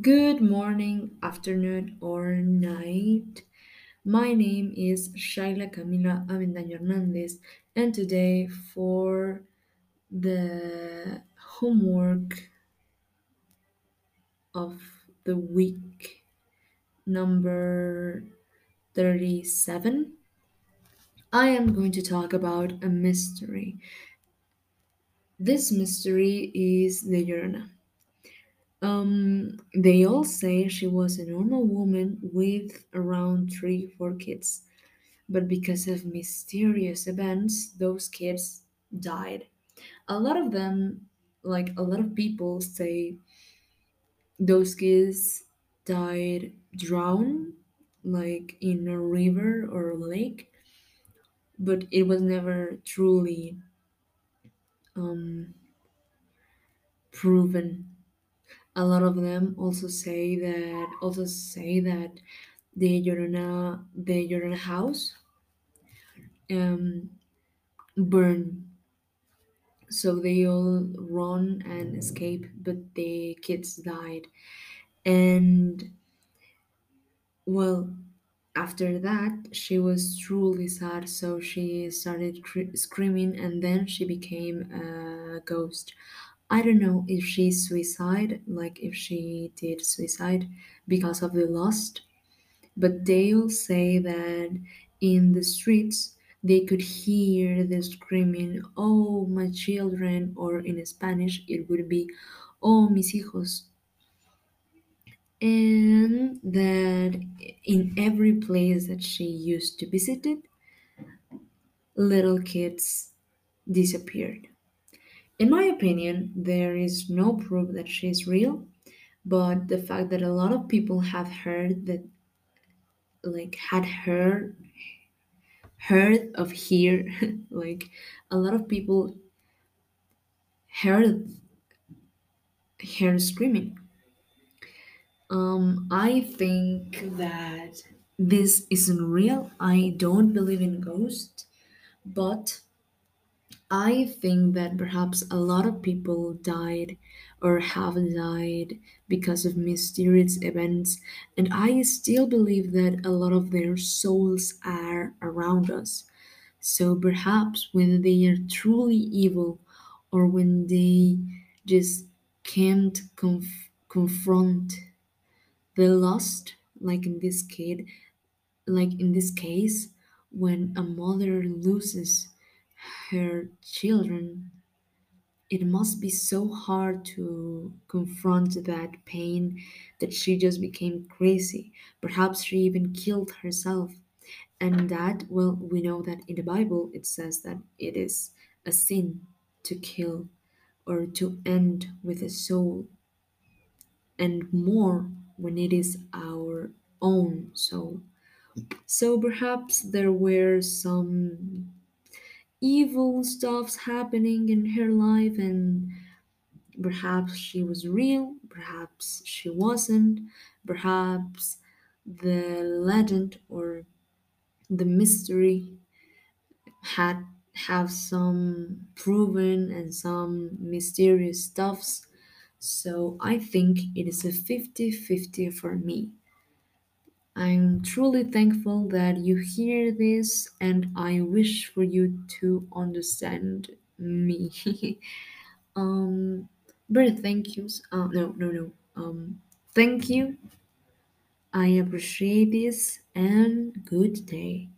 Good morning, afternoon, or night. My name is Shaila Camila Avendaño Hernandez, and today for the homework of the week number 37, I am going to talk about a mystery. This mystery is the Llorona. Um, they all say she was a normal woman with around three, four kids. But because of mysterious events, those kids died. A lot of them, like a lot of people, say those kids died drowned, like in a river or a lake, but it was never truly um, proven. A lot of them also say that also say that the Llorona the Llorona house um, burn. So they all run and escape, but the kids died. And well, after that, she was truly sad, so she started cr- screaming, and then she became a ghost. I don't know if she suicide, like if she did suicide because of the lust, but they'll say that in the streets they could hear the screaming, Oh, my children, or in Spanish it would be, Oh, mis hijos. And that in every place that she used to visit it, little kids disappeared. In my opinion, there is no proof that she's real, but the fact that a lot of people have heard that, like, had heard heard of here like a lot of people heard heard screaming. Um i think that this isn't real. I don't believe in ghosts but i think that perhaps a lot of people died or have died because of mysterious events and i still believe that a lot of their souls are around us. So perhaps when they are truly evil or when they just can't conf- confront the lost, like in this kid, like in this case, when a mother loses her children, it must be so hard to confront that pain that she just became crazy. Perhaps she even killed herself. And that, well, we know that in the Bible it says that it is a sin to kill or to end with a soul, and more when it is our own soul. So perhaps there were some evil stuffs happening in her life, and perhaps she was real, perhaps she wasn't, perhaps the legend or the mystery had have some proven and some mysterious stuffs. So I think it is a fifty-fifty for me. I'm truly thankful that you hear this and I wish for you to understand me. um very thank yous. Uh, no, no, no. Um thank you. I appreciate this and good day.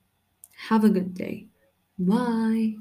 Have a good day. Bye.